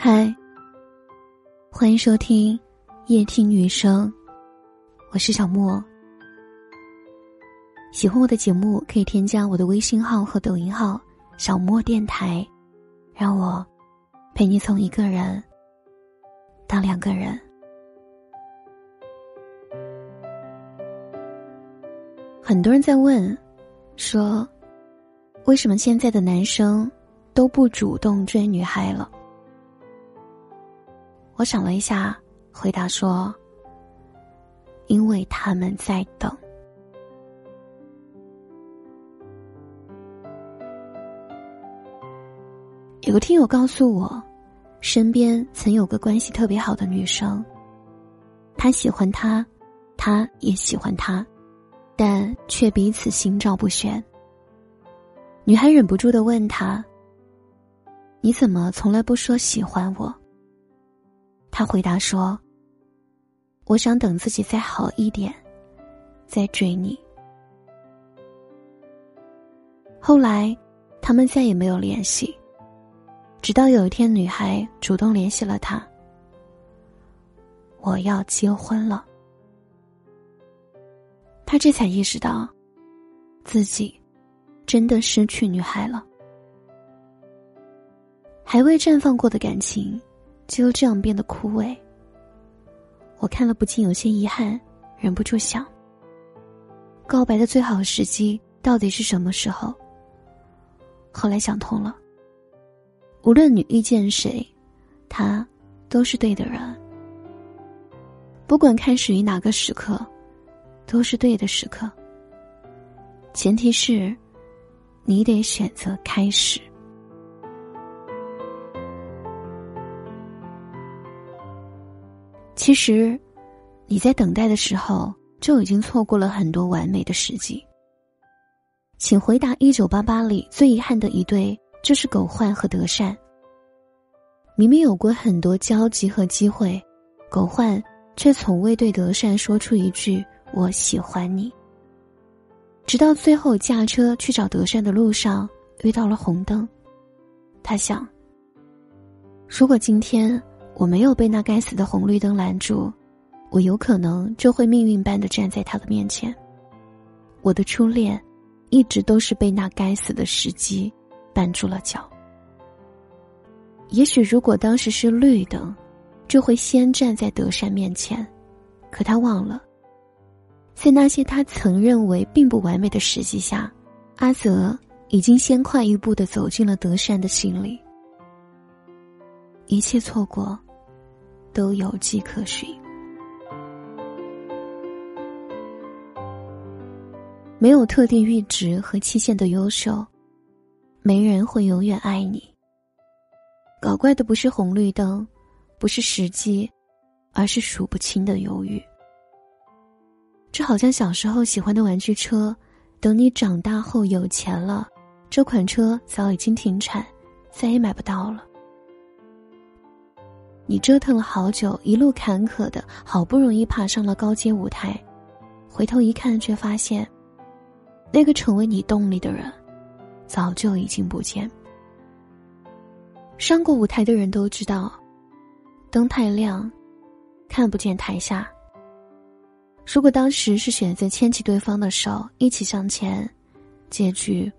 嗨，欢迎收听夜听女生，我是小莫。喜欢我的节目，可以添加我的微信号和抖音号“小莫电台”，让我陪你从一个人到两个人。很多人在问，说为什么现在的男生都不主动追女孩了？我想了一下，回答说：“因为他们在等。”有个听友告诉我，身边曾有个关系特别好的女生，他喜欢他，他也喜欢他。但却彼此心照不宣。女孩忍不住的问他：“你怎么从来不说喜欢我？”他回答说：“我想等自己再好一点，再追你。”后来，他们再也没有联系。直到有一天，女孩主动联系了他：“我要结婚了。”他这才意识到，自己真的失去女孩了。还未绽放过的感情，就这样变得枯萎。我看了不禁有些遗憾，忍不住想：告白的最好时机到底是什么时候？后来想通了，无论你遇见谁，他都是对的人。不管开始于哪个时刻。都是对的时刻，前提是，你得选择开始。其实，你在等待的时候就已经错过了很多完美的时机。请回答《一九八八》里最遗憾的一对，就是狗焕和德善。明明有过很多交集和机会，狗焕却从未对德善说出一句。我喜欢你。直到最后驾车去找德善的路上遇到了红灯，他想：如果今天我没有被那该死的红绿灯拦住，我有可能就会命运般的站在他的面前。我的初恋，一直都是被那该死的时机绊住了脚。也许如果当时是绿灯，就会先站在德善面前，可他忘了。在那些他曾认为并不完美的时机下，阿泽已经先快一步的走进了德善的心里。一切错过，都有迹可循。没有特定阈值和期限的优秀，没人会永远爱你。搞怪的不是红绿灯，不是时机，而是数不清的犹豫。这好像小时候喜欢的玩具车，等你长大后有钱了，这款车早已经停产，再也买不到了。你折腾了好久，一路坎坷的，好不容易爬上了高阶舞台，回头一看，却发现，那个成为你动力的人，早就已经不见。上过舞台的人都知道，灯太亮，看不见台下。如果当时是选择牵起对方的手一起向前，结局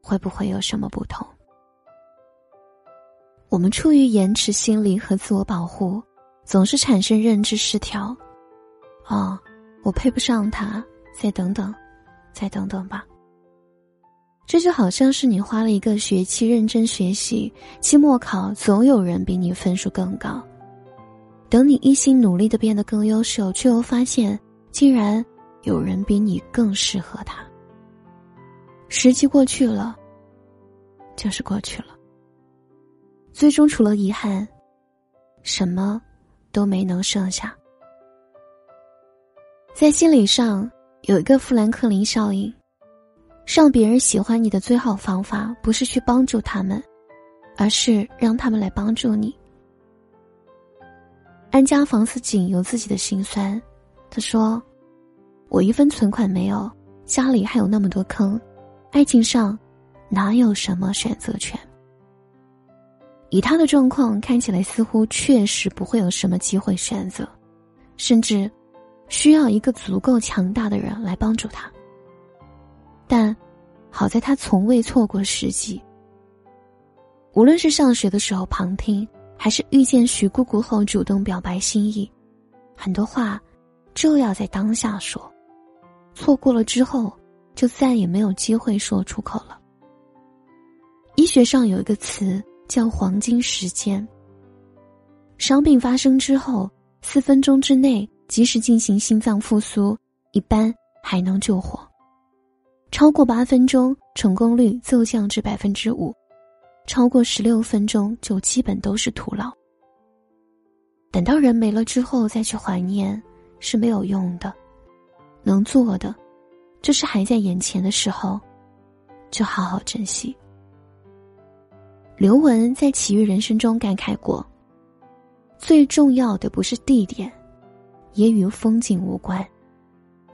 会不会有什么不同？我们出于延迟心理和自我保护，总是产生认知失调。哦，我配不上他，再等等，再等等吧。这就好像是你花了一个学期认真学习，期末考总有人比你分数更高，等你一心努力的变得更优秀，却又发现。竟然有人比你更适合他。时机过去了，就是过去了。最终除了遗憾，什么都没能剩下。在心理上有一个富兰克林效应，让别人喜欢你的最好方法不是去帮助他们，而是让他们来帮助你。安家房似锦有自己的心酸。他说：“我一分存款没有，家里还有那么多坑，爱情上哪有什么选择权？以他的状况看起来，似乎确实不会有什么机会选择，甚至需要一个足够强大的人来帮助他。但好在他从未错过时机。无论是上学的时候旁听，还是遇见徐姑姑后主动表白心意，很多话就要在当下说，错过了之后就再也没有机会说出口了。医学上有一个词叫“黄金时间”。伤病发生之后，四分钟之内及时进行心脏复苏，一般还能救活；超过八分钟，成功率骤降至百分之五。超过十六分钟就基本都是徒劳。等到人没了之后再去怀念是没有用的，能做的就是还在眼前的时候，就好好珍惜。刘雯在《奇遇人生》中感慨过：“最重要的不是地点，也与风景无关，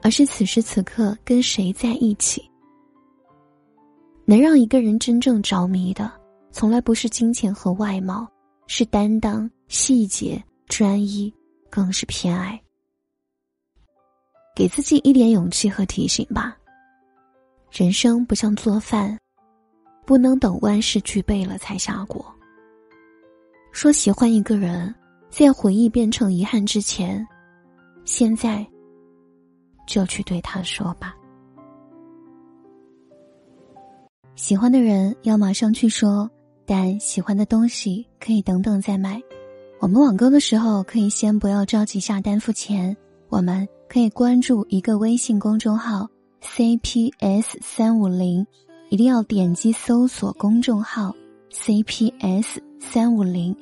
而是此时此刻跟谁在一起。能让一个人真正着迷的。”从来不是金钱和外貌，是担当、细节、专一，更是偏爱。给自己一点勇气和提醒吧。人生不像做饭，不能等万事俱备了才下锅。说喜欢一个人，在回忆变成遗憾之前，现在就去对他说吧。喜欢的人要马上去说。但喜欢的东西可以等等再买。我们网购的时候可以先不要着急下单付钱，我们可以关注一个微信公众号 CPS 三五零，一定要点击搜索公众号 CPS 三五零。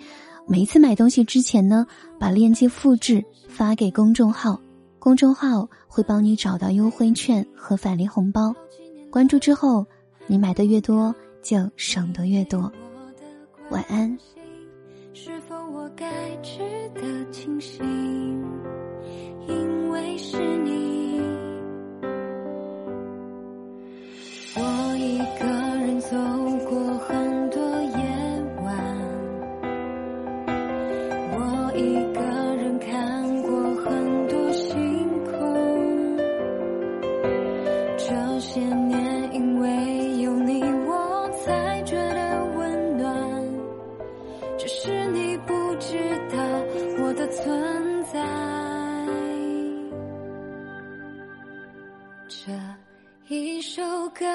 每一次买东西之前呢，把链接复制发给公众号，公众号会帮你找到优惠券和返利红包。关注之后，你买的越多，就省得越多。晚安是否我该值得庆幸因为是你在。这一首歌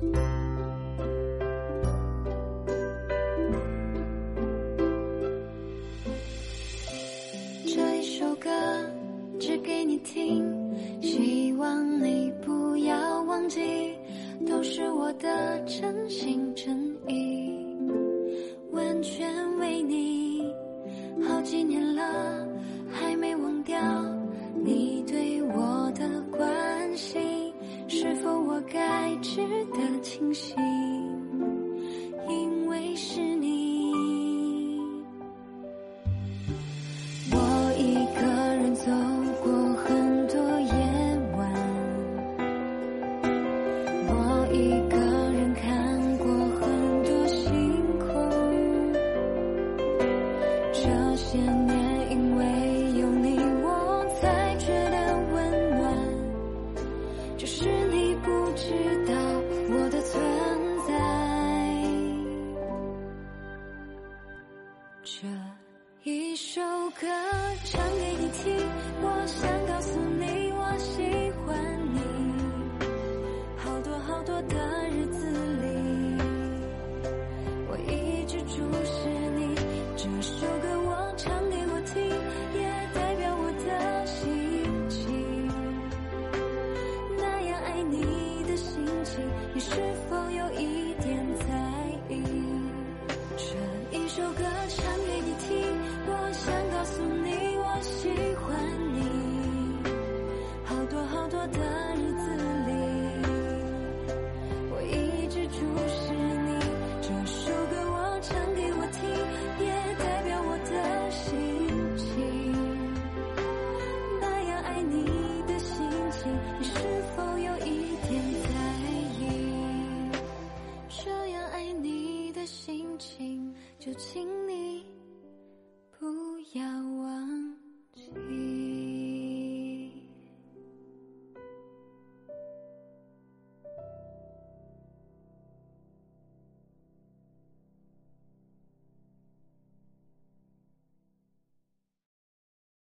都清晰。这一首歌唱给你听，我想告诉你我喜欢你，好多好多的日子里。我一直注视你，这首歌我。就请